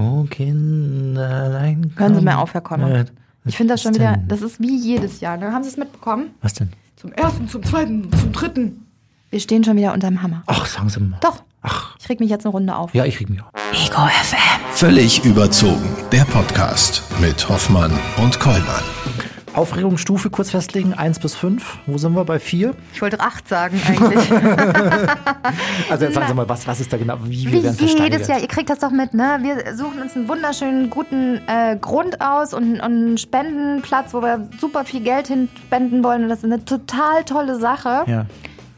Oh, Kinderlein. Hören Sie mal auf, Herr mit. Ich finde das schon wieder, denn? das ist wie jedes Jahr. Ne? Haben Sie es mitbekommen? Was denn? Zum ersten, zum zweiten, zum dritten. Wir stehen schon wieder unterm Hammer. Ach, sagen Sie mal. Doch. Ach, Ich reg mich jetzt eine Runde auf. ja, ich reg mich auf. Ego FM. Völlig überzogen. Der Podcast mit Hoffmann und Kollmann. Aufregungsstufe kurz festlegen, 1 bis 5. Wo sind wir? Bei 4? Ich wollte acht sagen eigentlich. Also jetzt sagen Sie mal, was, was ist da genau? Wie, wir Wie werden jedes. Jahr, ihr kriegt das doch mit, ne? Wir suchen uns einen wunderschönen, guten äh, Grund aus und, und einen Spendenplatz, wo wir super viel Geld hinspenden wollen. Und das ist eine total tolle Sache. Ja.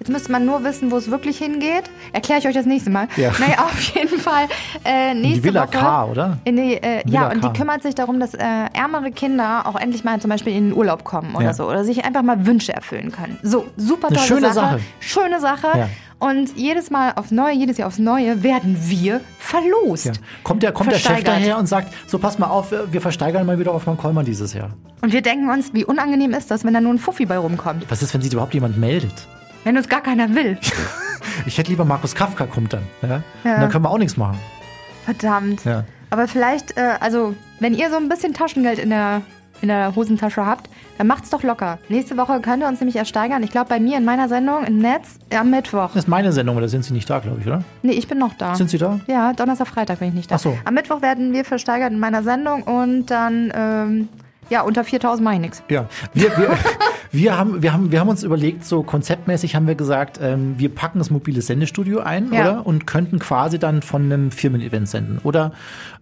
Jetzt müsste man nur wissen, wo es wirklich hingeht. Erkläre ich euch das nächste Mal. Ja. Naja, auf jeden Fall. Äh, nächste Die Villa Woche, K, oder? In die, äh, Villa ja, und K. die kümmert sich darum, dass äh, ärmere Kinder auch endlich mal zum Beispiel in den Urlaub kommen oder Ja. so. Oder sich einfach mal Wünsche erfüllen können. So, super Eine tolle schöne Sache. Sache. Schöne Sache. Ja. Und jedes Mal aufs Neue, jedes Jahr aufs Neue werden wir verlost. Ja. Kommt, der, kommt der Chef daher und sagt, so pass mal auf, wir versteigern mal wieder auf Mann Kollmann dieses Jahr. Und wir denken uns, wie unangenehm ist das, wenn da nur ein Fuffi bei rumkommt. Was ist, wenn sich überhaupt jemand meldet? Wenn uns gar keiner will. Ich hätte lieber Markus Kafka kommt dann. Ja? Ja. Und dann können wir auch nichts machen. Verdammt. Ja. Aber vielleicht, äh, also, wenn ihr so ein bisschen Taschengeld in der, in der Hosentasche habt, dann macht's doch locker. Nächste Woche könnt ihr uns nämlich ersteigern. Ich glaube, bei mir in meiner Sendung im Netz am Mittwoch. Das ist meine Sendung, oder sind Sie nicht da, glaube ich, oder? Nee, ich bin noch da. Sind Sie da? Ja, Donnerstag, Freitag bin ich nicht da. Ach so. Am Mittwoch werden wir versteigert in meiner Sendung und dann, ähm, ja, unter 4000 mache ich nichts. Ja, wir, wir, wir, haben, wir, haben, wir haben uns überlegt, so konzeptmäßig haben wir gesagt, ähm, wir packen das mobile Sendestudio ein, Ja. oder? Und könnten quasi dann von einem Firmen-Event senden. Oder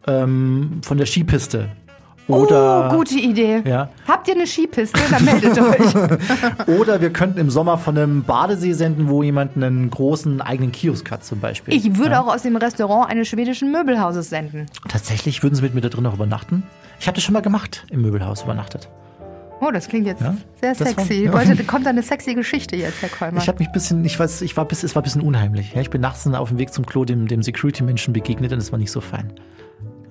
ähm, von der Skipiste. Oder, oh, gute Idee. Ja. Habt ihr eine Skipiste? Dann meldet euch. oder wir könnten im Sommer von einem Badesee senden, wo jemand einen großen eigenen Kiosk hat, zum Beispiel. Ich würde ja. auch aus dem Restaurant eines schwedischen Möbelhauses senden. Tatsächlich würden Sie mit mir da drin auch übernachten? Ich habe das schon mal gemacht, im Möbelhaus übernachtet. Oh, das klingt jetzt Ja, sehr das war- sexy. ja. Wollte, kommt da eine sexy Geschichte jetzt, Herr Kollmann? Ich habe mich ein bisschen, ich weiß, ich war bis, es war ein bisschen unheimlich. Ja, ich bin nachts auf dem Weg zum Klo dem, dem Security-Menschen begegnet und es war nicht so fein.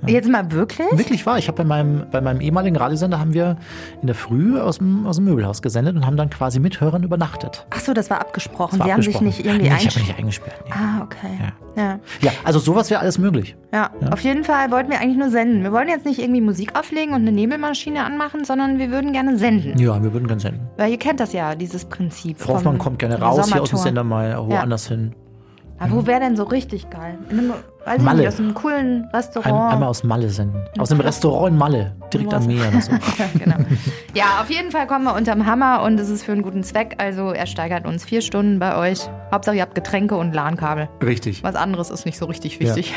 Jetzt mal wirklich? Wirklich wahr. Ich habe bei meinem, bei meinem ehemaligen Radiosender haben wir in der Früh aus dem, aus dem Möbelhaus gesendet und haben dann quasi mit Hörern übernachtet. Ach so, das war abgesprochen. Das war Sie haben sich nicht irgendwie nee, ich habe mich nicht eingesperrt. Nee. Ah, okay. Ja. Ja, also sowas wäre alles möglich. Ja. auf jeden Fall wollten wir eigentlich nur senden. Wir wollen jetzt nicht irgendwie Musik auflegen und eine Nebelmaschine anmachen, sondern wir würden gerne senden. Ja, wir würden gerne senden. Weil ihr kennt das ja, dieses Prinzip. Frau Hoffmann kommt gerne raus hier aus dem. Sender mal woanders hin. Aber wo wäre denn so richtig geil? In einem, weiß ich Malle. nicht, aus einem coolen Ein, Restaurant. einmal aus Malle senden. Aus dem Restaurant in Malle, direkt am Meer oder so. genau. Ja, auf jeden Fall kommen wir unterm Hammer und es ist für einen guten Zweck. Also er steigert uns vier Stunden bei euch. Hauptsache ihr habt Getränke und LAN-Kabel. Richtig. Was anderes ist nicht so richtig wichtig.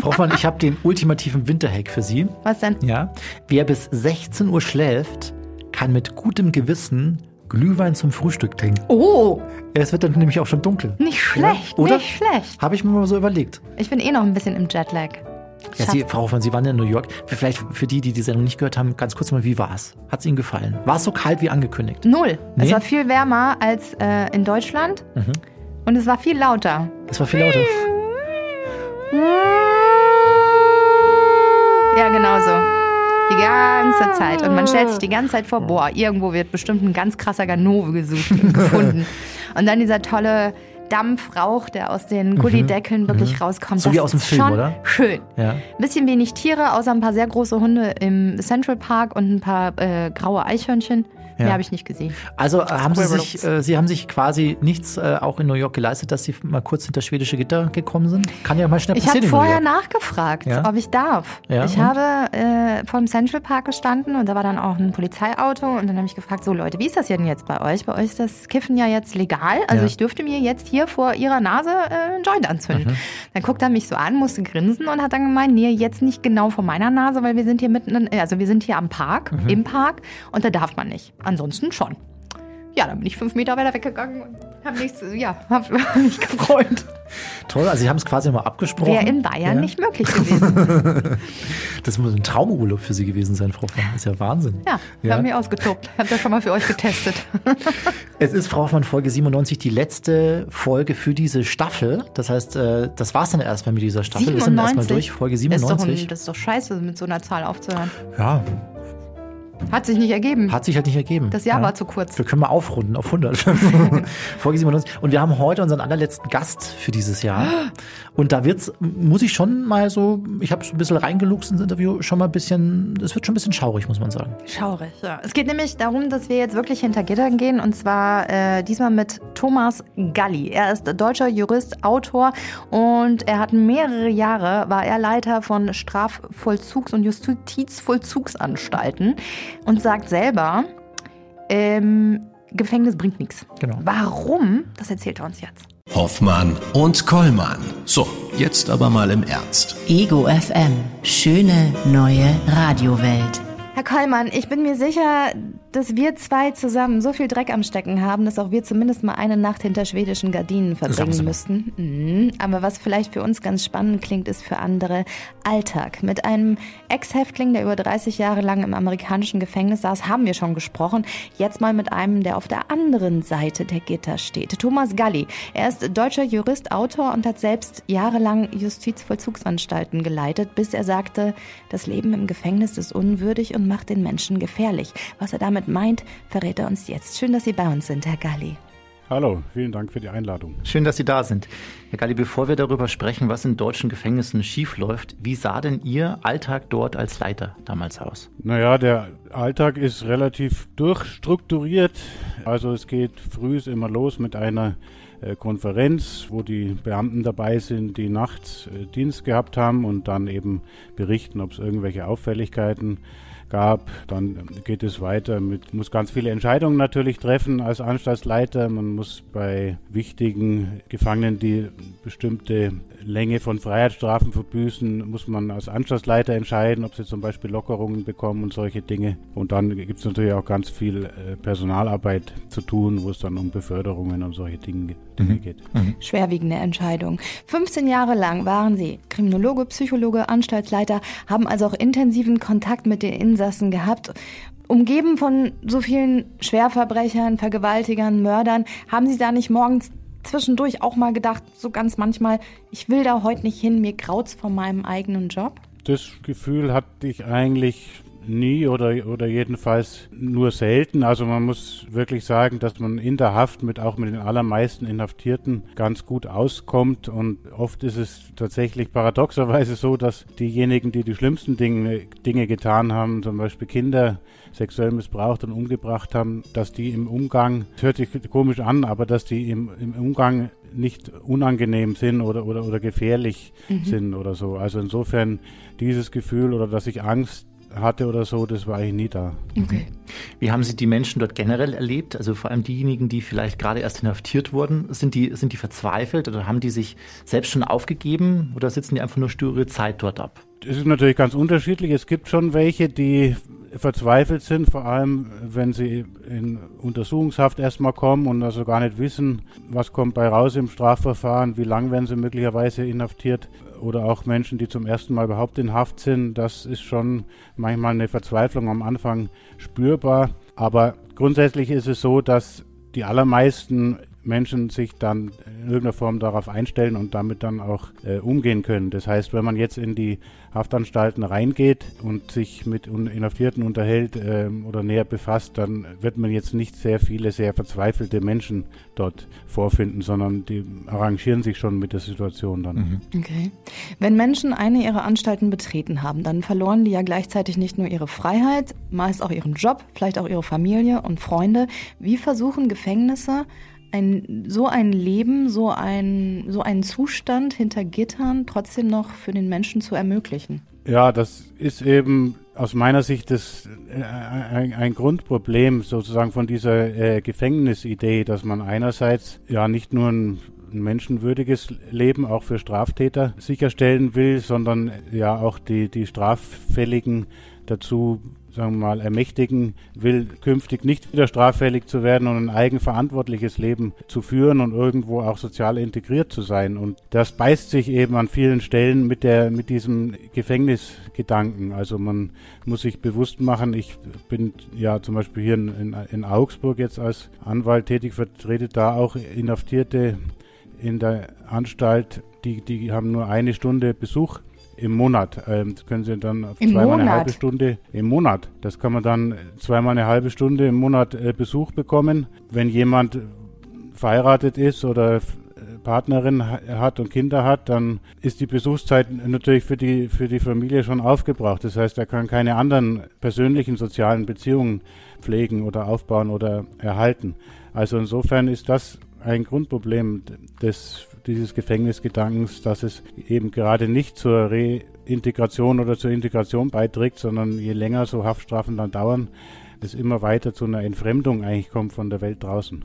Frau Hoffmann, ich habe den ultimativen Winterhack für Sie. Was denn? Ja. Wer bis 16 Uhr schläft, kann mit gutem Gewissen Glühwein zum Frühstück trinken. Oh, Es wird dann nämlich auch schon dunkel. nicht schlecht, oder? nicht schlecht. Habe ich mir mal so überlegt. Ich bin eh noch ein bisschen im Jetlag. Ja, Sie, Frau Hoffmann, Sie waren in New York. Vielleicht für die, die die Sendung nicht gehört haben, ganz kurz mal, wie war es? Hat es Ihnen gefallen? War es so kalt wie angekündigt? Null. Nee? Es war viel wärmer als äh, in Deutschland Mhm. und es war viel lauter. Es war viel lauter. Ja, genau so. Die ganze Zeit. Und man stellt sich die ganze Zeit vor, boah, irgendwo wird bestimmt ein ganz krasser Ganove gesucht und gefunden. Und dann dieser tolle Dampfrauch, der aus den Gullideckeln wirklich rauskommt. Mhm. So das wie aus dem Film, schon oder? Schön. Ja. Ein bisschen wenig Tiere, außer ein paar sehr große Hunde im Central Park und ein paar äh, graue Eichhörnchen. Ja. Mehr habe ich nicht gesehen. Also äh, haben Sie sich, äh, Sie haben sich quasi nichts äh, auch in New York geleistet, dass Sie mal kurz hinter schwedische Gitter gekommen sind? Kann ja mal schnell Ich habe passieren in New vorher nachgefragt, Ja? ob ich darf. Ja, ich und? habe äh, vor dem Central Park gestanden und da war dann auch ein Polizeiauto und dann habe ich gefragt, so Leute, wie ist das denn jetzt bei euch? Bei euch ist das Kiffen ja jetzt legal. Also Ja. ich dürfte mir jetzt hier vor ihrer Nase äh, einen Joint anzünden. Mhm. Dann guckt er mich so an, musste grinsen und hat dann gemeint, nee, jetzt nicht genau vor meiner Nase, weil wir sind hier mitten, in, also wir sind hier am Park, Mhm. im Park und da darf man nicht. Ansonsten schon. Ja, dann bin ich fünf Meter weiter weggegangen und habe nichts, ja, habe mich gefreut. Toll, also Sie haben es quasi mal abgesprochen. Wäre in Bayern Ja. nicht möglich gewesen. Das muss ein Traumurlaub für Sie gewesen sein, Frau Hoffmann. Das ist ja Wahnsinn. Ja, wir Ja. haben mich ausgetobt. Habt ihr schon mal für euch getestet. Es ist, Frau Hoffmann, Folge 97 die letzte Folge für diese Staffel. Das heißt, äh, das war's dann erstmal mit dieser Staffel. Wir sind erstmal durch. Folge Das ist, doch, 97. das ist doch scheiße, mit so einer Zahl aufzuhören. Ja. Hat sich nicht ergeben. Hat sich halt nicht ergeben. das Jahr Ja. war zu kurz. Wir können mal aufrunden auf 100. Folge 97. Und wir haben heute unseren allerletzten Gast für dieses Jahr. Und da wird's, muss ich schon mal so, ich habe so ein bisschen reingeluchst ins Interview, schon mal ein bisschen, es wird schon ein bisschen schaurig, muss man sagen. Schaurig, ja. Es geht nämlich darum, dass wir jetzt wirklich hinter Gittern gehen und zwar äh, diesmal mit Thomas Galli. Er ist deutscher Jurist, Autor und er hat mehrere Jahre, war er Leiter von Strafvollzugs- und Justizvollzugsanstalten und sagt selber, ähm, Gefängnis bringt nichts. Genau. Warum? Das erzählt er uns jetzt. Hoffmann und Kollmann. So, jetzt aber mal im Ernst. Ego FM. Schöne neue Radiowelt. Herr Kollmann, ich bin mir sicher, dass wir zwei zusammen so viel Dreck am Stecken haben, dass auch wir zumindest mal eine Nacht hinter schwedischen Gardinen verbringen müssten. Mhm. Aber was vielleicht für uns ganz spannend klingt, ist für andere Alltag. Mit einem Ex-Häftling, der über 30 Jahre lang im amerikanischen Gefängnis saß, haben wir schon gesprochen. Jetzt mal mit einem, der auf der anderen Seite der Gitter steht. Thomas Galli. Er ist deutscher Jurist, Autor und hat selbst jahrelang Justizvollzugsanstalten geleitet, bis er sagte, das Leben im Gefängnis ist unwürdig und macht den Menschen gefährlich. Was er damit meint, verrät er uns jetzt. Schön, dass Sie bei uns sind, Herr Galli. Hallo, vielen Dank für die Einladung. Schön, dass Sie da sind. Herr Galli, bevor wir darüber sprechen, was in deutschen Gefängnissen schiefläuft, wie sah denn Ihr Alltag dort als Leiter damals aus? Naja, der Alltag ist relativ durchstrukturiert. Also es geht früh immer los mit einer äh, Konferenz, wo die Beamten dabei sind, die nachts äh, Dienst gehabt haben und dann eben berichten, ob es irgendwelche Auffälligkeiten gab. Dann geht es weiter mit, muss ganz viele Entscheidungen natürlich treffen als Anstaltsleiter. Man muss bei wichtigen Gefangenen, die bestimmte Länge von Freiheitsstrafen verbüßen, muss man als Anstaltsleiter entscheiden, ob sie zum Beispiel Lockerungen bekommen und solche Dinge. Und dann gibt es natürlich auch ganz viel äh, Personalarbeit zu tun, wo es dann um Beförderungen und solche Dinge, Dinge geht. Schwerwiegende Entscheidung. 15 Jahre lang waren Sie Kriminologe, Psychologe, Anstaltsleiter, haben also auch intensiven Kontakt mit den Insassen gehabt. Umgeben von so vielen Schwerverbrechern, Vergewaltigern, Mördern, haben Sie da nicht morgens zwischendurch auch mal gedacht, so ganz manchmal, ich will da heute nicht hin, mir graut's von meinem eigenen Job? Das Gefühl hatte ich eigentlich nie oder, oder jedenfalls nur selten. Also man muss wirklich sagen, dass man in der Haft mit auch mit den allermeisten Inhaftierten ganz gut auskommt und oft ist es tatsächlich paradoxerweise so, dass diejenigen, die die schlimmsten Dinge, Dinge getan haben, zum Beispiel Kinder sexuell missbraucht und umgebracht haben, dass die im Umgang, das hört sich komisch an, aber dass die im, im Umgang nicht unangenehm sind oder, oder, oder gefährlich sind oder so. Also insofern dieses Gefühl oder dass ich Angst hatte oder so, das war eigentlich nie da. Okay. Wie haben Sie die Menschen dort generell erlebt? Also vor allem diejenigen, die vielleicht gerade erst inhaftiert wurden, sind die, sind die verzweifelt oder haben die sich selbst schon aufgegeben oder sitzen die einfach nur sture Zeit dort ab? Es ist natürlich ganz unterschiedlich. Es gibt schon welche, die verzweifelt sind, vor allem wenn sie in Untersuchungshaft erstmal kommen und also gar nicht wissen, was kommt bei raus im Strafverfahren, wie lang werden sie möglicherweise inhaftiert oder auch Menschen, die zum ersten Mal überhaupt in Haft sind. Das ist schon manchmal eine Verzweiflung am Anfang spürbar. Aber grundsätzlich ist es so, dass die allermeisten Menschen sich dann in irgendeiner Form darauf einstellen und damit dann auch äh, umgehen können. Das heißt, wenn man jetzt in die Haftanstalten reingeht und sich mit Inhaftierten unterhält ähm, oder näher befasst, dann wird man jetzt nicht sehr viele sehr verzweifelte Menschen dort vorfinden, sondern die arrangieren sich schon mit der Situation dann. Okay. Wenn Menschen eine ihrer Anstalten betreten haben, dann verloren die ja gleichzeitig nicht nur ihre Freiheit, meist auch ihren Job, vielleicht auch ihre Familie und Freunde. Wie versuchen Gefängnisse, ein, so ein Leben, so, ein, so einen Zustand hinter Gittern trotzdem noch für den Menschen zu ermöglichen? Ja, das ist eben aus meiner Sicht das, äh, ein, ein Grundproblem sozusagen von dieser äh, Gefängnisidee, dass man einerseits ja nicht nur ein, ein menschenwürdiges Leben auch für Straftäter sicherstellen will, sondern ja auch die, die Straffälligen dazu sagen wir mal, ermächtigen will, künftig nicht wieder straffällig zu werden und ein eigenverantwortliches Leben zu führen und irgendwo auch sozial integriert zu sein. Und das beißt sich eben an vielen Stellen mit der, mit diesem Gefängnisgedanken. Also man muss sich bewusst machen, ich bin ja zum Beispiel hier in, in, Augsburg jetzt als Anwalt tätig, vertrete da auch Inhaftierte in der Anstalt, die, die haben nur eine Stunde Besuch im Monat. Ähm, das können Sie dann auf Im zweimal eine Monat? halbe Stunde im Monat. Das kann man dann zweimal eine halbe Stunde im Monat äh, Besuch bekommen. Wenn jemand verheiratet ist oder f- Partnerin ha- hat und Kinder hat, dann ist die Besuchszeit natürlich für die, für die Familie schon aufgebraucht. Das heißt, er kann keine anderen persönlichen sozialen Beziehungen pflegen oder aufbauen oder erhalten. Also insofern ist das ein Grundproblem des, dieses Gefängnisgedankens, dass es eben gerade nicht zur Reintegration oder zur Integration beiträgt, sondern je länger so Haftstrafen dann dauern, es immer weiter zu einer Entfremdung eigentlich kommt von der Welt draußen.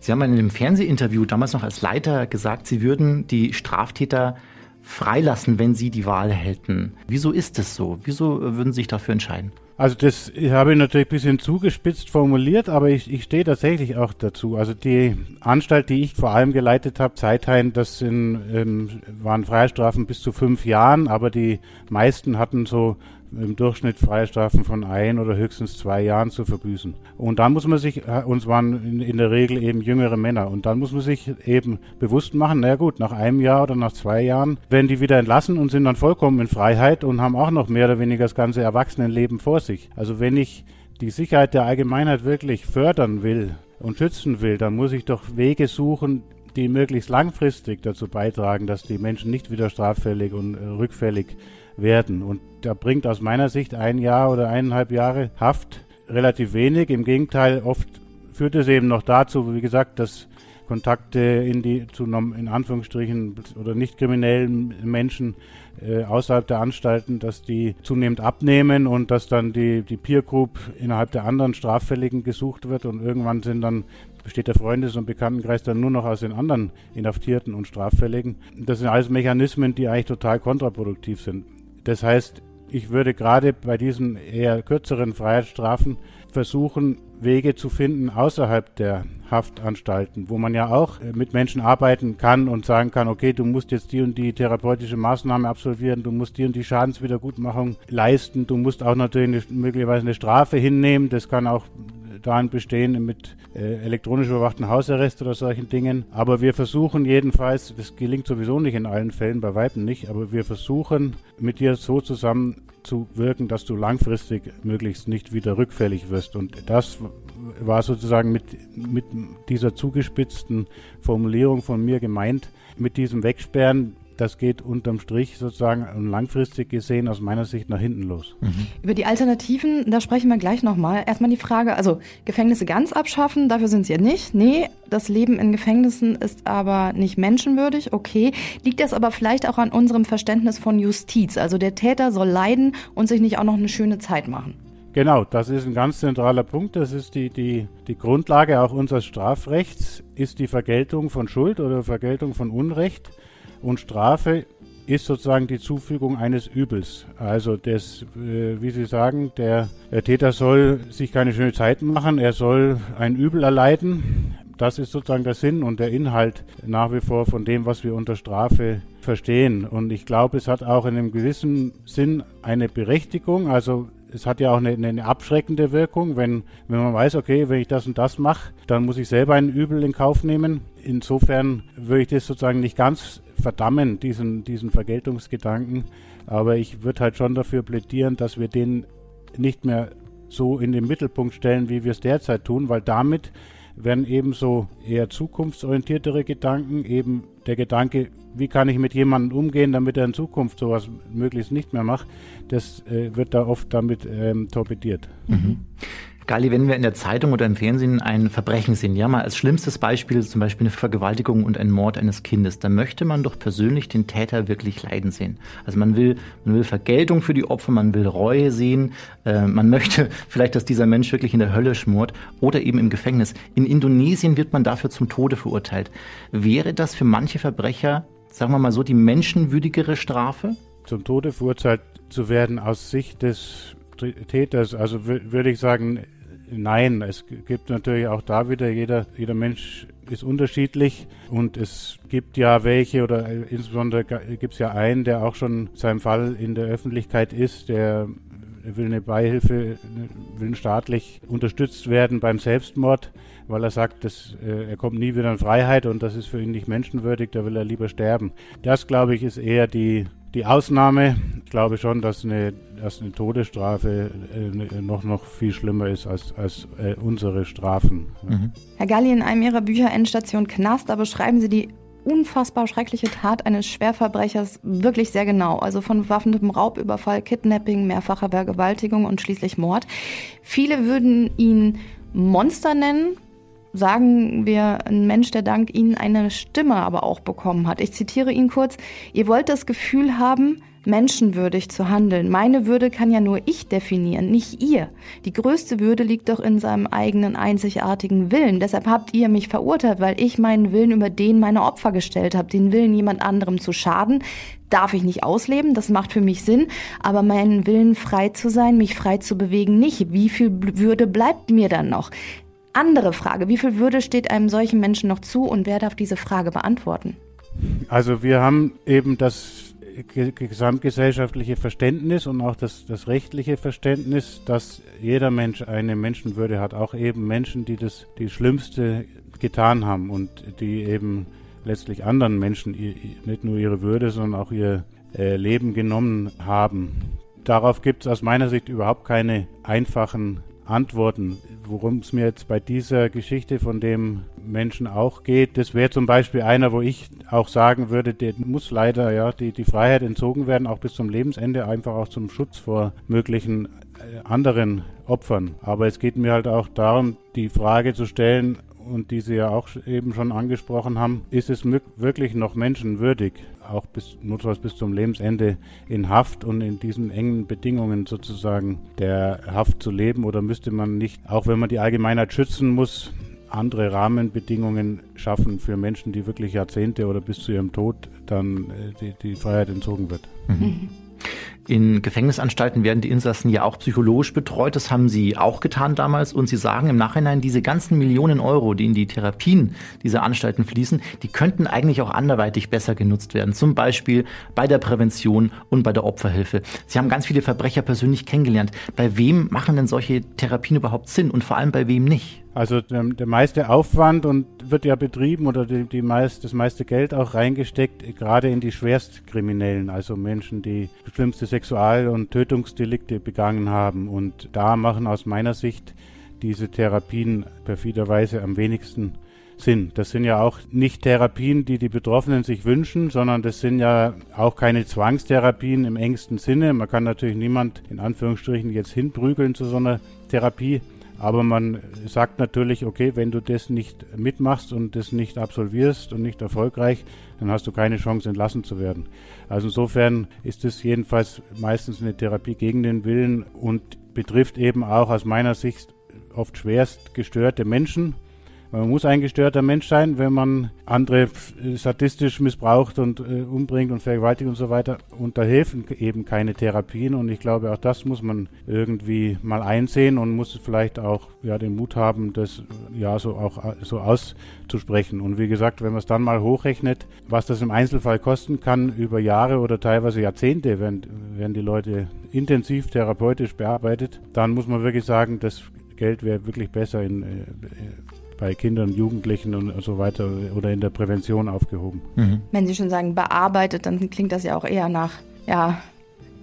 Sie haben in einem Fernsehinterview damals noch als Leiter gesagt, Sie würden die Straftäter freilassen, wenn Sie die Wahl hätten. Wieso ist es so? Wieso würden Sie sich dafür entscheiden? Also das habe ich natürlich ein bisschen zugespitzt formuliert, aber ich, ich stehe tatsächlich auch dazu. Also die Anstalt, die ich vor allem geleitet habe, Zeithain, das sind, ähm, waren Freiheitsstrafen bis zu fünf Jahren, aber die meisten hatten so im Durchschnitt Freiheitsstrafen von ein oder höchstens zwei Jahren zu verbüßen. Und dann muss man sich, äh, uns waren in, in der Regel eben jüngere Männer, und dann muss man sich eben bewusst machen, na gut, nach einem Jahr oder nach zwei Jahren werden die wieder entlassen und sind dann vollkommen in Freiheit und haben auch noch mehr oder weniger das ganze Erwachsenenleben vor sich. Also wenn ich die Sicherheit der Allgemeinheit wirklich fördern will und schützen will, dann muss ich doch Wege suchen, die möglichst langfristig dazu beitragen, dass die Menschen nicht wieder straffällig und äh, rückfällig werden. Und da bringt aus meiner Sicht ein Jahr oder eineinhalb Jahre Haft relativ wenig. Im Gegenteil, oft führt es eben noch dazu, wie gesagt, dass Kontakte in die zu in Anführungsstrichen oder nicht kriminellen Menschen äh, außerhalb der Anstalten, dass die zunehmend abnehmen und dass dann die, die Peer Group innerhalb der anderen Straffälligen gesucht wird und irgendwann sind dann besteht der Freundes- und Bekanntenkreis dann nur noch aus den anderen Inhaftierten und Straffälligen. Das sind alles Mechanismen, die eigentlich total kontraproduktiv sind. Das heißt, ich würde gerade bei diesen eher kürzeren Freiheitsstrafen versuchen, Wege zu finden außerhalb der Haftanstalten, wo man ja auch äh, mit Menschen arbeiten kann und sagen kann, okay, du musst jetzt die und die therapeutische Maßnahme absolvieren, du musst die und die Schadenswiedergutmachung leisten, du musst auch natürlich eine, möglicherweise eine Strafe hinnehmen, das kann auch darin bestehen mit äh, elektronisch überwachten Hausarrest oder solchen Dingen. Aber wir versuchen jedenfalls, das gelingt sowieso nicht in allen Fällen, bei Weitem nicht, aber wir versuchen mit dir so zusammen zu wirken, dass du langfristig möglichst nicht wieder rückfällig wirst. Und das war sozusagen mit, mit dieser zugespitzten Formulierung von mir gemeint, mit diesem Wegsperren, das geht unterm Strich sozusagen und langfristig gesehen aus meiner Sicht nach hinten los. Über die Alternativen, da sprechen wir gleich nochmal. Erstmal die Frage, also Gefängnisse ganz abschaffen, dafür sind sie ja nicht. Nee, das Leben in Gefängnissen ist aber nicht menschenwürdig, okay. Liegt das aber vielleicht auch an unserem Verständnis von Justiz? Also der Täter soll leiden und sich nicht auch noch eine schöne Zeit machen. Genau, das ist ein ganz zentraler Punkt. Das ist die, die, die Grundlage auch unseres Strafrechts, ist die Vergeltung von Schuld oder Vergeltung von Unrecht. Und Strafe ist sozusagen die Zufügung eines Übels. Also das, äh, wie Sie sagen, der, der Täter soll sich keine schöne Zeit machen, er soll ein Übel erleiden. Das ist sozusagen der Sinn und der Inhalt nach wie vor von dem, was wir unter Strafe verstehen. Und ich glaube, es hat auch in einem gewissen Sinn eine Berechtigung. Also es hat ja auch eine, eine abschreckende Wirkung, wenn, wenn man weiß, okay, wenn ich das und das mache, dann muss ich selber ein Übel in Kauf nehmen. Insofern würde ich das sozusagen nicht ganz verdammen, diesen, diesen Vergeltungsgedanken. Aber ich würde halt schon dafür plädieren, dass wir den nicht mehr so in den Mittelpunkt stellen, wie wir es derzeit tun, weil damit werden eben so eher zukunftsorientiertere Gedanken, eben der Gedanke, wie kann ich mit jemandem umgehen, damit er in Zukunft sowas möglichst nicht mehr macht, das äh, wird da oft damit ähm, torpediert. Gali, wenn wir in der Zeitung oder im Fernsehen ein Verbrechen sehen, ja mal als schlimmstes Beispiel zum Beispiel eine Vergewaltigung und ein Mord eines Kindes, dann möchte man doch persönlich den Täter wirklich leiden sehen. Also man will, man will Vergeltung für die Opfer, man will Reue sehen, äh, man möchte vielleicht, dass dieser Mensch wirklich in der Hölle schmort oder eben im Gefängnis. In Indonesien wird man dafür zum Tode verurteilt. Wäre das für manche Verbrecher, sagen wir mal so, die menschenwürdigere Strafe? Zum Tode verurteilt zu werden aus Sicht des Täters, also wür- würde ich sagen, nein. Es gibt natürlich auch da wieder, jeder, jeder Mensch ist unterschiedlich und es gibt ja welche oder äh, insbesondere gibt es ja einen, der auch schon seinem Fall in der Öffentlichkeit ist, der will eine Beihilfe, will staatlich unterstützt werden beim Selbstmord, weil er sagt, dass, äh, er kommt nie wieder in Freiheit und das ist für ihn nicht menschenwürdig, da will er lieber sterben. Das, glaube ich, ist eher die, die Ausnahme. Ich glaube schon, dass eine, dass eine Todesstrafe äh, noch, noch viel schlimmer ist als, als äh, unsere Strafen. Mhm. Herr Galli, in einem Ihrer Bücher Endstation Knast, da beschreiben Sie die unfassbar schreckliche Tat eines Schwerverbrechers wirklich sehr genau. Also von bewaffnetem Raubüberfall, Kidnapping, mehrfacher Vergewaltigung und schließlich Mord. Viele würden ihn Monster nennen, sagen wir ein Mensch, der dank Ihnen eine Stimme aber auch bekommen hat. Ich zitiere ihn kurz. Ihr wollt das Gefühl haben, menschenwürdig zu handeln. Meine Würde kann ja nur ich definieren, nicht ihr. Die größte Würde liegt doch in seinem eigenen einzigartigen Willen. Deshalb habt ihr mich verurteilt, weil ich meinen Willen über den meiner Opfer gestellt habe. Den Willen, jemand anderem zu schaden, darf ich nicht ausleben. Das macht für mich Sinn. Aber meinen Willen, frei zu sein, mich frei zu bewegen, nicht. Wie viel Würde bleibt mir dann noch? Andere Frage. Wie viel Würde steht einem solchen Menschen noch zu und wer darf diese Frage beantworten? Also wir haben eben das gesamtgesellschaftliche Verständnis und auch das, das rechtliche Verständnis, dass jeder Mensch eine Menschenwürde hat, auch eben Menschen, die das die Schlimmste getan haben und die eben letztlich anderen Menschen nicht nur ihre Würde, sondern auch ihr äh, Leben genommen haben. Darauf gibt es aus meiner Sicht überhaupt keine einfachen Antworten. Worum es mir jetzt bei dieser Geschichte von dem Menschen auch geht, das wäre zum Beispiel einer, wo ich auch sagen würde, der muss leider ja die, die Freiheit entzogen werden, auch bis zum Lebensende, einfach auch zum Schutz vor möglichen äh, anderen Opfern. Aber es geht mir halt auch darum, die Frage zu stellen, und die Sie ja auch eben schon angesprochen haben, ist es wirklich noch menschenwürdig, auch bis, notfalls bis zum Lebensende in Haft und in diesen engen Bedingungen sozusagen der Haft zu leben? Oder müsste man nicht, auch wenn man die Allgemeinheit schützen muss, andere Rahmenbedingungen schaffen für Menschen, die wirklich Jahrzehnte oder bis zu ihrem Tod dann äh, die, die Freiheit entzogen wird? Mhm. In Gefängnisanstalten werden die Insassen ja auch psychologisch betreut. Das haben sie auch getan damals. Und sie sagen im Nachhinein, diese ganzen Millionen Euro, die in die Therapien dieser Anstalten fließen, die könnten eigentlich auch anderweitig besser genutzt werden. Zum Beispiel bei der Prävention und bei der Opferhilfe. Sie haben ganz viele Verbrecher persönlich kennengelernt. Bei wem machen denn solche Therapien überhaupt Sinn und vor allem bei wem nicht? Also der, der, meiste Aufwand und wird ja betrieben oder die, die meist, das meiste Geld auch reingesteckt, gerade in die Schwerstkriminellen, also Menschen, die schlimmste Sexual- und Tötungsdelikte begangen haben. Und da machen aus meiner Sicht diese Therapien perfiderweise am wenigsten Sinn. Das sind ja auch nicht Therapien, die die Betroffenen sich wünschen, sondern das sind ja auch keine Zwangstherapien im engsten Sinne. Man kann natürlich niemand in Anführungsstrichen jetzt hinprügeln zu so einer Therapie. Aber man sagt natürlich, okay, wenn du das nicht mitmachst und das nicht absolvierst und nicht erfolgreich, dann hast du keine Chance, entlassen zu werden. Also insofern ist es jedenfalls meistens eine Therapie gegen den Willen und betrifft eben auch aus meiner Sicht oft schwerst gestörte Menschen, man muss ein gestörter Mensch sein, wenn man andere statistisch missbraucht und äh, umbringt und vergewaltigt und so weiter. Und da helfen eben keine Therapien. Und ich glaube, auch das muss man irgendwie mal einsehen und muss vielleicht auch ja, den Mut haben, das ja so auch so auszusprechen. Und wie gesagt, wenn man es dann mal hochrechnet, was das im Einzelfall kosten kann, über Jahre oder teilweise Jahrzehnte, werden, werden die Leute intensiv therapeutisch bearbeitet, dann muss man wirklich sagen, das Geld wäre wirklich besser in, äh, bei Kindern, Jugendlichen und so weiter oder in der Prävention aufgehoben. Mhm. Wenn Sie schon sagen bearbeitet, dann klingt das ja auch eher nach, ja,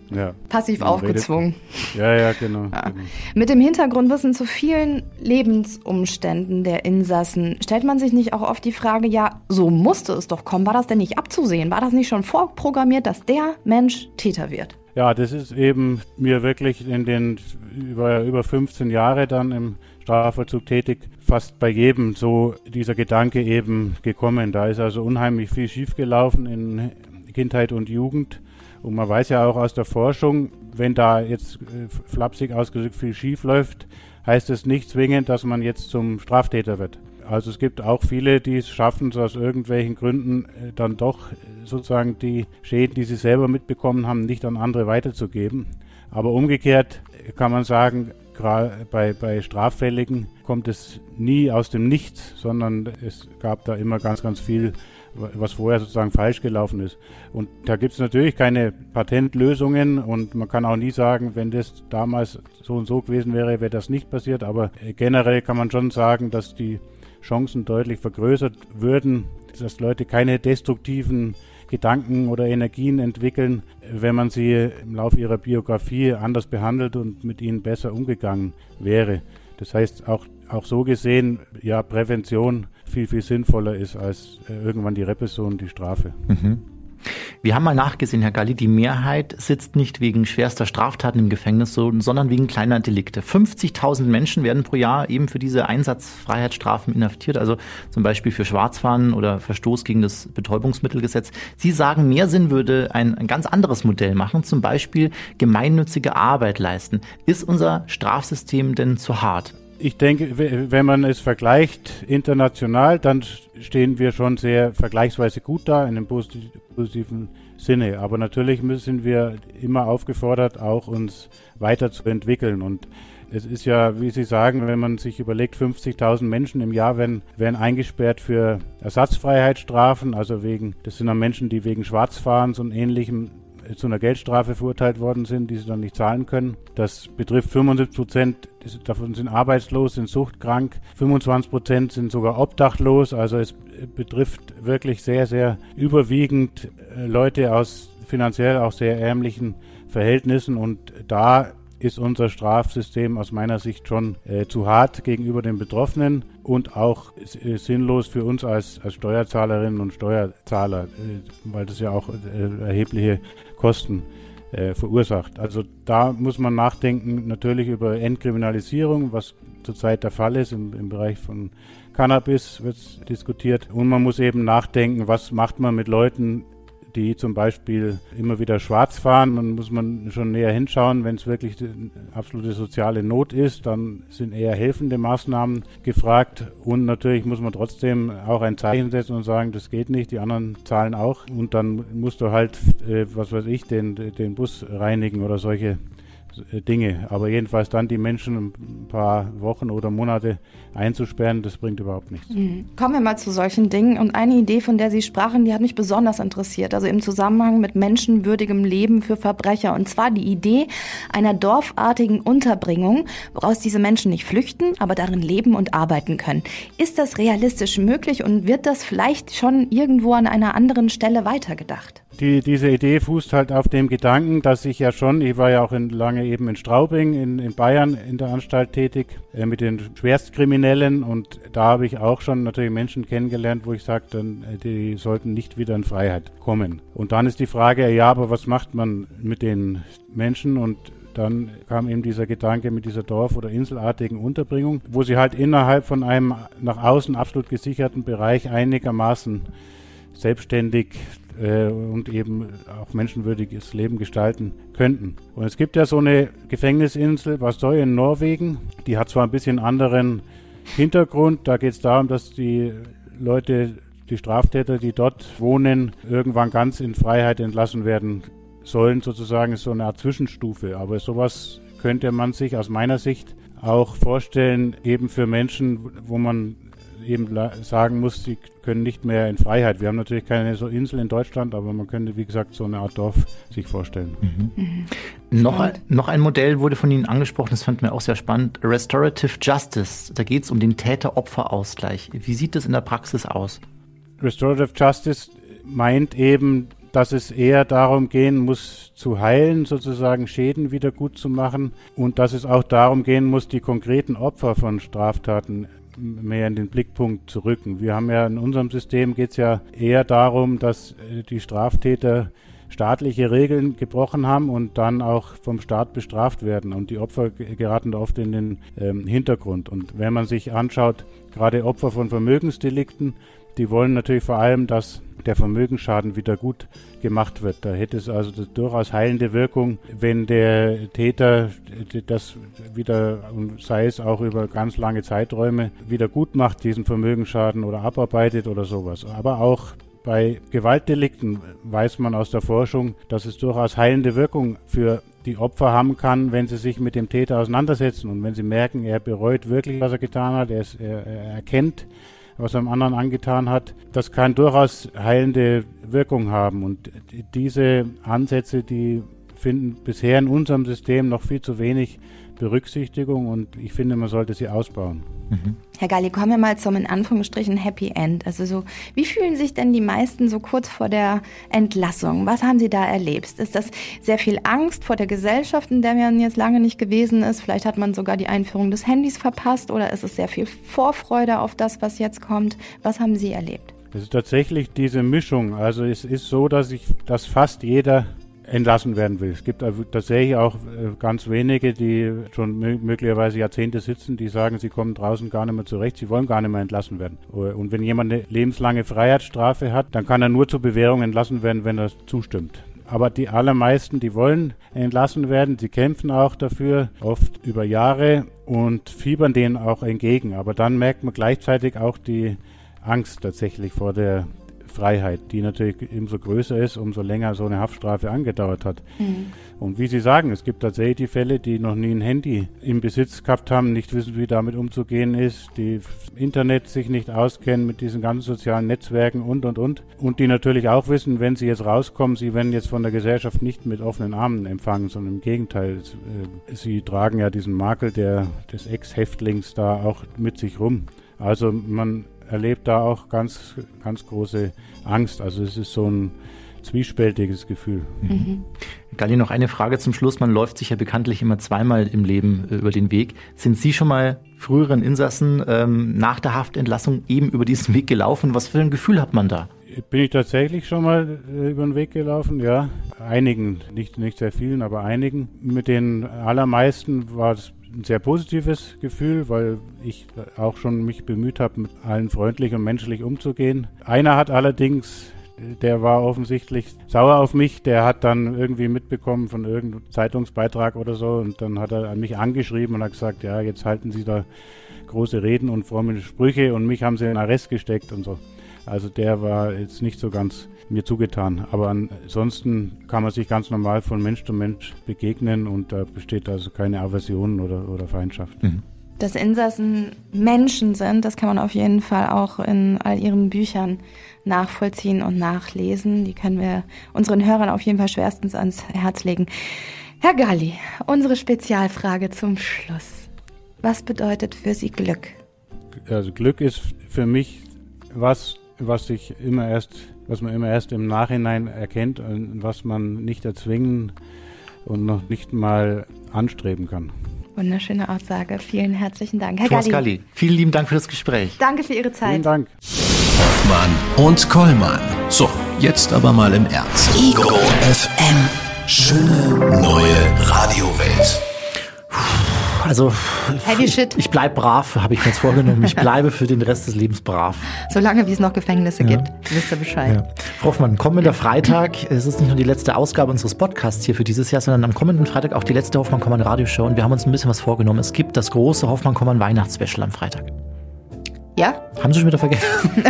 ja. passiv Man aufgezwungen. Redet. Ja, ja, genau, ja. genau. Mit dem Hintergrundwissen zu vielen Lebensumständen der Insassen stellt man sich nicht auch oft die Frage, ja, so musste es doch kommen. War das denn nicht abzusehen? War das nicht schon vorprogrammiert, dass der Mensch Täter wird? Ja, das ist eben mir wirklich in den über, über 15 Jahre dann im Strafvollzug tätig, fast bei jedem so dieser Gedanke eben gekommen. Da ist also unheimlich viel schiefgelaufen in Kindheit und Jugend. Und man weiß ja auch aus der Forschung, wenn da jetzt äh, flapsig ausgedrückt viel schief läuft, heißt es nicht zwingend, dass man jetzt zum Straftäter wird. Also es gibt auch viele, die es schaffen, so aus irgendwelchen Gründen äh, dann doch äh, sozusagen die Schäden, die sie selber mitbekommen haben, nicht an andere weiterzugeben. Aber umgekehrt kann man sagen, bei, bei Straffälligen kommt es nie aus dem Nichts, sondern es gab da immer ganz, ganz viel, was vorher sozusagen falsch gelaufen ist. Und da gibt es natürlich keine Patentlösungen und man kann auch nie sagen, wenn das damals so und so gewesen wäre, wäre das nicht passiert. Aber generell kann man schon sagen, dass die Chancen deutlich vergrößert würden, dass Leute keine destruktiven Gedanken oder Energien entwickeln, wenn man sie im Laufe ihrer Biografie anders behandelt und mit ihnen besser umgegangen wäre. Das heißt, auch, auch so gesehen, ja, Prävention viel, viel sinnvoller ist als äh, irgendwann die Repression, die Strafe. Mhm. Wir haben mal nachgesehen, Herr Galli, die Mehrheit sitzt nicht wegen schwerster Straftaten im Gefängnis, sondern wegen kleiner Delikte. 50.000 Menschen werden pro Jahr eben für diese Einsatzfreiheitsstrafen inhaftiert, also zum Beispiel für Schwarzfahren oder Verstoß gegen das Betäubungsmittelgesetz. Sie sagen, mehr Sinn würde ein, ein ganz anderes Modell machen, zum Beispiel gemeinnützige Arbeit leisten. Ist unser Strafsystem denn zu hart? Ich denke, wenn man es vergleicht international, dann stehen wir schon sehr vergleichsweise gut da in einem positiven Sinne. Aber natürlich müssen wir immer aufgefordert, auch uns weiterzuentwickeln. Und es ist ja, wie Sie sagen, wenn man sich überlegt, 50.000 Menschen im Jahr werden, werden eingesperrt für Ersatzfreiheitsstrafen, also wegen, das sind dann Menschen, die wegen Schwarzfahrens und ähnlichem zu einer Geldstrafe verurteilt worden sind, die sie dann nicht zahlen können. Das betrifft 75 Prozent davon sind arbeitslos, sind suchtkrank. 25 Prozent sind sogar obdachlos. Also es betrifft wirklich sehr, sehr überwiegend äh, Leute aus finanziell auch sehr ärmlichen Verhältnissen. Und da ist unser Strafsystem aus meiner Sicht schon äh, zu hart gegenüber den Betroffenen und auch äh, sinnlos für uns als, als Steuerzahlerinnen und Steuerzahler, äh, weil das ja auch äh, erhebliche Kosten äh, verursacht. Also da muss man nachdenken natürlich über Entkriminalisierung, was zurzeit der Fall ist im, im Bereich von Cannabis wird diskutiert. Und man muss eben nachdenken, was macht man mit Leuten, die zum Beispiel immer wieder schwarz fahren. Dann muss man schon näher hinschauen. Wenn es wirklich absolute soziale Not ist, dann sind eher helfende Maßnahmen gefragt. Und natürlich muss man trotzdem auch ein Zeichen setzen und sagen, das geht nicht, die anderen zahlen auch. Und dann musst du halt, äh, was weiß ich, den, den Bus reinigen oder solche Dinge. Aber jedenfalls dann die Menschen ein paar Wochen oder Monate einzusperren, das bringt überhaupt nichts. Mhm. Kommen wir mal zu solchen Dingen. Und eine Idee, von der Sie sprachen, die hat mich besonders interessiert. Also im Zusammenhang mit menschenwürdigem Leben für Verbrecher. Und zwar die Idee einer dorfartigen Unterbringung, woraus diese Menschen nicht flüchten, aber darin leben und arbeiten können. Ist das realistisch möglich und wird das vielleicht schon irgendwo an einer anderen Stelle weitergedacht? Die, diese Idee fußt halt auf dem Gedanken, dass ich ja schon, ich war ja auch in, lange eben in Straubing in, in Bayern in der Anstalt tätig, äh, mit den Schwerstkriminellen und da habe ich auch schon natürlich Menschen kennengelernt, wo ich sagte, äh, die sollten nicht wieder in Freiheit kommen. Und dann ist die Frage, ja, aber was macht man mit den Menschen und dann kam eben dieser Gedanke mit dieser Dorf- oder Inselartigen Unterbringung, wo sie halt innerhalb von einem nach außen absolut gesicherten Bereich einigermaßen selbstständig äh, und eben auch menschenwürdiges Leben gestalten könnten. Und es gibt ja so eine Gefängnisinsel Vastoy in Norwegen, die hat zwar ein bisschen anderen Hintergrund, da geht es darum, dass die Leute, die Straftäter, die dort wohnen, irgendwann ganz in Freiheit entlassen werden sollen, sozusagen ist so eine Art Zwischenstufe. Aber sowas könnte man sich aus meiner Sicht auch vorstellen, eben für Menschen, wo man eben sagen muss, sie können nicht mehr in Freiheit. Wir haben natürlich keine so Insel in Deutschland, aber man könnte, wie gesagt, so eine Art Dorf sich vorstellen. Mhm. Mhm. Noch, ein, noch ein Modell wurde von Ihnen angesprochen, das fand mir auch sehr spannend. Restorative Justice. Da geht es um den Täter-Opfer-Ausgleich. Wie sieht das in der Praxis aus? Restorative Justice meint eben, dass es eher darum gehen muss, zu heilen, sozusagen Schäden wieder gut zu machen und dass es auch darum gehen muss, die konkreten Opfer von Straftaten mehr in den Blickpunkt zu rücken. Wir haben ja in unserem System geht es ja eher darum, dass äh, die Straftäter staatliche Regeln gebrochen haben und dann auch vom Staat bestraft werden. Und die Opfer geraten oft in den ähm, Hintergrund. Und wenn man sich anschaut, gerade Opfer von Vermögensdelikten, die wollen natürlich vor allem, dass der Vermögensschaden wieder gut gemacht wird. Da hätte es also durchaus heilende Wirkung, wenn der Täter das wieder, sei es auch über ganz lange Zeiträume, wieder gut macht, diesen Vermögensschaden oder abarbeitet oder sowas. Aber auch bei Gewaltdelikten weiß man aus der Forschung, dass es durchaus heilende Wirkung für die Opfer haben kann, wenn sie sich mit dem Täter auseinandersetzen und wenn sie merken, er bereut wirklich, was er getan hat, er, ist, er, er erkennt, was dem anderen angetan hat, das kann durchaus heilende Wirkung haben. Und diese Ansätze, die finden bisher in unserem System noch viel zu wenig Berücksichtigung und ich finde, man sollte sie ausbauen. Herr Galli, kommen wir mal zum in Anführungsstrichen Happy End. Also so, wie fühlen sich denn die meisten so kurz vor der Entlassung? Was haben Sie da erlebt? Ist das sehr viel Angst vor der Gesellschaft, in der man jetzt lange nicht gewesen ist? Vielleicht hat man sogar die Einführung des Handys verpasst oder ist es sehr viel Vorfreude auf das, was jetzt kommt? Was haben Sie erlebt? Es ist tatsächlich diese Mischung. Also es ist so, dass ich, dass fast jeder entlassen werden will. Es gibt also tatsächlich auch äh, ganz wenige, die schon mö möglicherweise Jahrzehnte sitzen, die sagen, sie kommen draußen gar nicht mehr zurecht, sie wollen gar nicht mehr entlassen werden. Und wenn jemand eine lebenslange Freiheitsstrafe hat, dann kann er nur zur Bewährung entlassen werden, wenn er zustimmt. Aber die allermeisten, die wollen entlassen werden, sie kämpfen auch dafür, oft über Jahre und fiebern denen auch entgegen. Aber dann merkt man gleichzeitig auch die Angst tatsächlich vor der Freiheit, die natürlich umso größer ist, umso länger so eine Haftstrafe angedauert hat. Mhm. Und wie Sie sagen, es gibt tatsächlich die Fälle, die noch nie ein Handy im Besitz gehabt haben, nicht wissen, wie damit umzugehen ist, die Internet sich nicht auskennen mit diesen ganzen sozialen Netzwerken und, und, und. Und die natürlich auch wissen, wenn sie jetzt rauskommen, sie werden jetzt von der Gesellschaft nicht mit offenen Armen empfangen, sondern im Gegenteil, äh, sie tragen ja diesen Makel der, des Ex-Häftlings da auch mit sich rum. Also man erlebt da auch ganz, ganz große Angst. Also es ist so ein zwiespältiges Gefühl. Mhm. Galli, noch eine Frage zum Schluss. Man läuft sich ja bekanntlich immer zweimal im Leben äh, über den Weg. Sind Sie schon mal früheren Insassen ähm, nach der Haftentlassung eben über diesen Weg gelaufen? Was für ein Gefühl hat man da? Bin ich tatsächlich schon mal äh, über den Weg gelaufen, ja. Einigen, nicht, nicht sehr vielen, aber einigen. Mit den allermeisten war es ein sehr positives Gefühl, weil ich auch schon mich bemüht habe, mit allen freundlich und menschlich umzugehen. Einer hat allerdings der war offensichtlich sauer auf mich. Der hat dann irgendwie mitbekommen von irgendeinem Zeitungsbeitrag oder so und dann hat er mich angeschrieben und hat gesagt, ja, jetzt halten Sie da große Reden und fromme Sprüche und mich haben sie in Arrest gesteckt und so. Also der war jetzt nicht so ganz mir zugetan. Aber ansonsten kann man sich ganz normal von Mensch zu Mensch begegnen und da besteht also keine Aversion oder, oder Feindschaft. Mhm. Dass Insassen Menschen sind, das kann man auf jeden Fall auch in all ihren Büchern nachvollziehen und nachlesen. Die können wir unseren Hörern auf jeden Fall schwerstens ans Herz legen. Herr Galli, unsere Spezialfrage zum Schluss. Was bedeutet für Sie Glück? Also Glück ist für mich was, was ich immer erst was man immer erst im Nachhinein erkennt und was man nicht erzwingen und noch nicht mal anstreben kann. Wunderschöne Aussage. Vielen herzlichen Dank. Herr Thomas Galli. Vielen lieben Dank für das Gespräch. Danke für Ihre Zeit. Vielen Dank. Hoffmann und Kollmann. So, jetzt aber mal im Ernst. Ego FM. Schöne neue Radiowelt. Also, Heavy Shit. Ich bleibe brav, habe ich mir jetzt vorgenommen. Ich bleibe für den Rest des Lebens brav. Solange wie es noch Gefängnisse ja. gibt, wisst ihr Bescheid. Ja. Frau Hoffmann, kommender Freitag, es ist nicht nur die letzte Ausgabe unseres Podcasts hier für dieses Jahr, sondern am kommenden Freitag auch die letzte Hoffmann-Kommern Radioshow und wir haben uns ein bisschen was vorgenommen. Es gibt das große Hoffmann-Kommern Weihnachtsspecial am Freitag. Ja? Haben Sie schon wieder vergessen?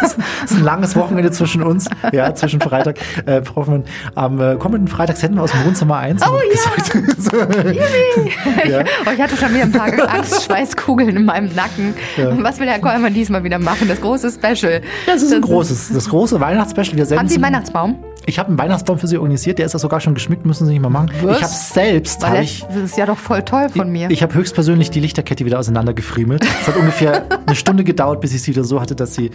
das ist ein langes Wochenende zwischen uns, ja, zwischen Freitag. Äh, Hoffmann, am äh, kommenden Freitag senden wir aus dem Wohnzimmer 1. Oh ja! so. ja. Oh, ich hatte schon wieder ein paar Angstschweißkugeln in meinem Nacken. Ja. Was will Herr Kollmann diesmal wieder machen? Das große Special. Das ist das ein großes, das große Weihnachtsspecial. Wir senden Haben Sie einen Weihnachtsbaum? Ich habe einen Weihnachtsbaum für Sie organisiert, der ist ja sogar schon geschmückt, müssen Sie nicht mal machen. Was? Ich habe selbst. Hab ich, das ist ja doch voll toll von mir. Ich, ich habe höchstpersönlich die Lichterkette wieder auseinandergefriemelt. Es hat ungefähr eine Stunde gedauert, bis ich sie wieder so hatte, dass, sie,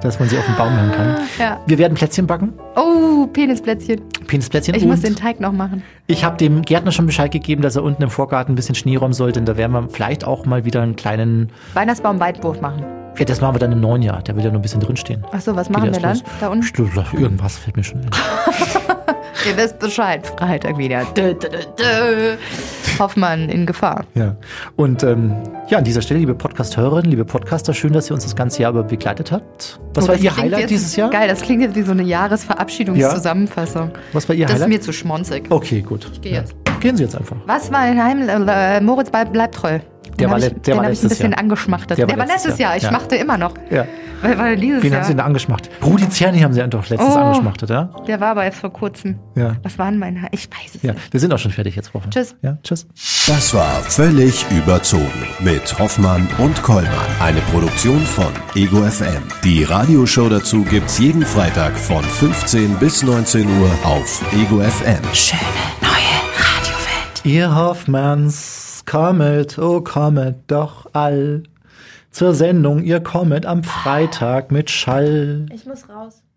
dass man sie auf den Baum hängen kann. Ja. Wir werden Plätzchen backen. Oh, Penisplätzchen. Penisplätzchen. Ich muss den Teig noch machen. Ich habe dem Gärtner schon Bescheid gegeben, dass er unten im Vorgarten ein bisschen Schnee räumen sollte. Und da werden wir vielleicht auch mal wieder einen kleinen Weihnachtsbaum-Weitwurf machen. Ja, das machen wir dann im neuen Jahr. Der will ja nur ein bisschen drinstehen. Ach so, was machen wir dann? Los. Da unten? Irgendwas fällt mir schon ein. Ihr wisst Bescheid. Freitag wieder. Dö, dö, dö, Hoffmann in Gefahr. Ja. Und ähm, ja, an dieser Stelle, liebe Podcast-Hörerinnen, liebe Podcaster, schön, dass ihr uns das ganze Jahr über begleitet habt. Was oh, war Ihr Highlight dieses Jahr? Geil, das klingt jetzt wie so eine Jahresverabschiedungszusammenfassung. Ja. Was war Ihr das Highlight? Das ist mir zu schmonzig. Okay, gut. Ich gehe ja. jetzt. Gehen Sie jetzt einfach. Was war ein Heim... Äh, Moritz bleib, bleib treu. Der war, ich, der den war ich ein bisschen Jahr. angeschmachtet. Der, der war letztes Jahr. Jahr. Ich ja. machte immer noch. Ja. Weil, weil dieses Wen Jahr. haben Sie denn angeschmacht? Rudi Zerni haben Sie doch letztes oh, angeschmachtet, ja? Der war aber jetzt vor kurzem. Ja. Was waren meine? Ich weiß es ja. nicht. Wir sind auch schon fertig jetzt, Frau Tschüss. Ja, tschüss. Das war völlig überzogen mit Hoffmann und Kollmann. Eine Produktion von Ego FM. Die Radioshow dazu gibt's jeden Freitag von 15 bis 19 Uhr auf Ego FM. Schöne neue Ihr Hoffmanns, kommet, oh kommet doch all zur Sendung. Ihr kommet am Freitag mit Schall. Ich muss raus.